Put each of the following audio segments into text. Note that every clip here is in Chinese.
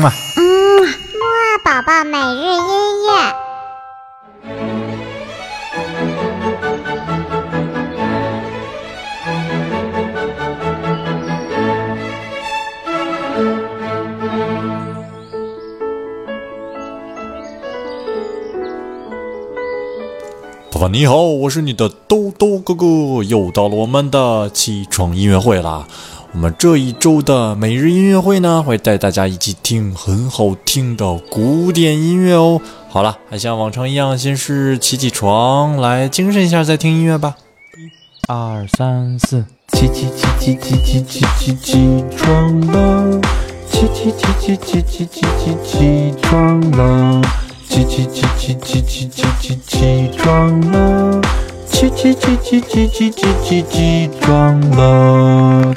嘛。嗯，木二宝宝每日音乐。爸爸你好，我是你的兜兜哥哥，又到了我们的起床音乐会啦。我们这一周的每日音乐会呢，会带大家一起听很好听的古典音乐哦。好了，还像往常一样，先是起起床，来精神一下，再听音乐吧。一、二、三、四，起起起起起起起起起床了，起起起起起起起起起床了，起起起起起起起起起床了，起起起起起起起起起床了。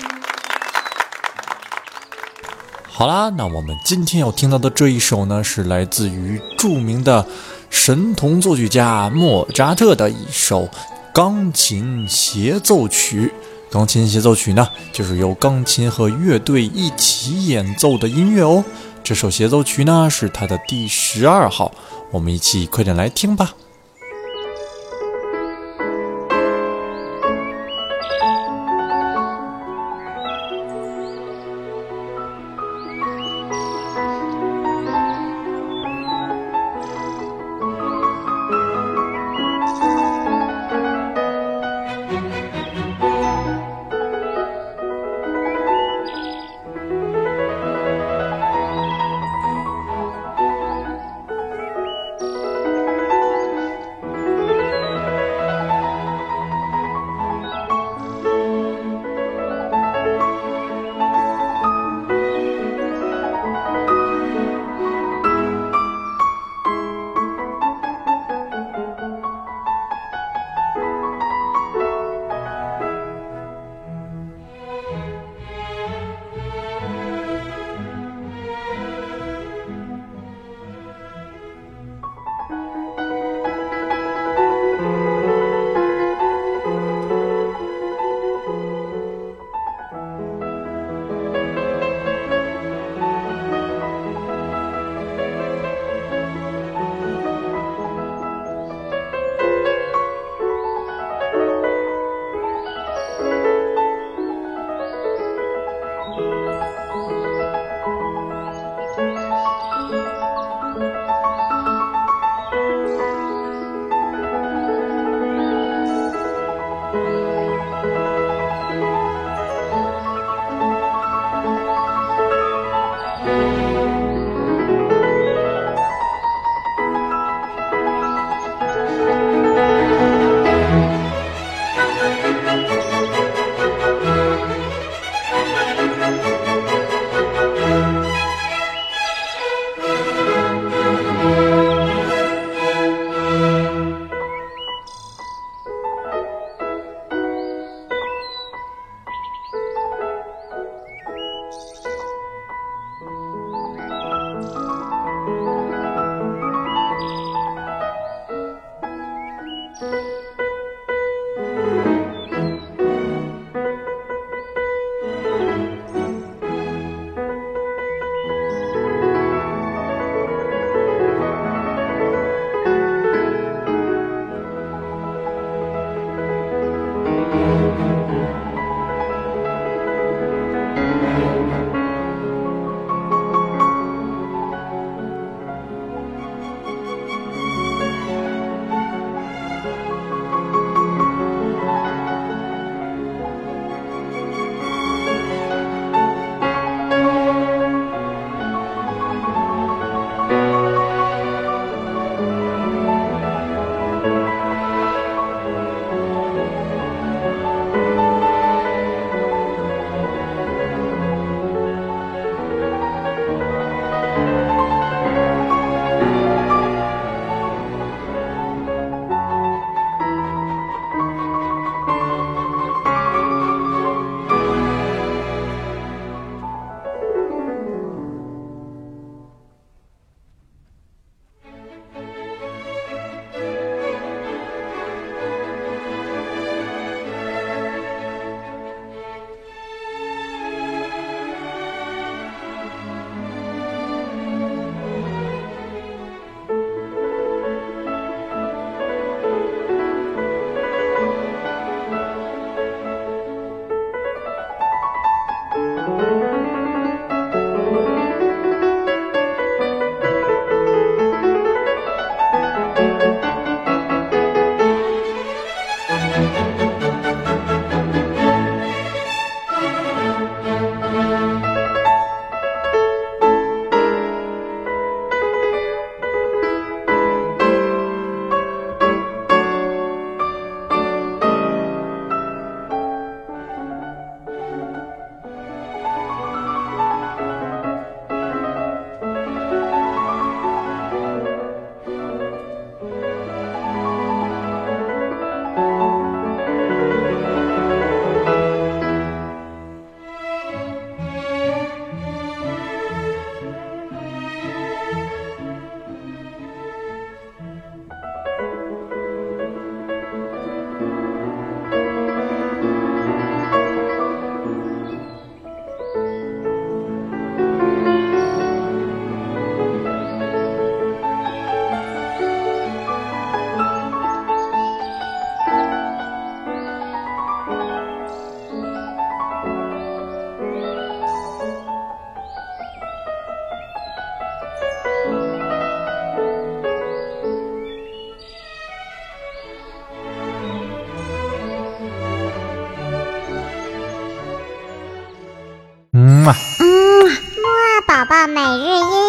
好啦，那我们今天要听到的这一首呢，是来自于著名的神童作曲家莫扎特的一首钢琴协奏曲。钢琴协奏曲呢，就是由钢琴和乐队一起演奏的音乐哦。这首协奏曲呢，是他的第十二号，我们一起快点来听吧。每日一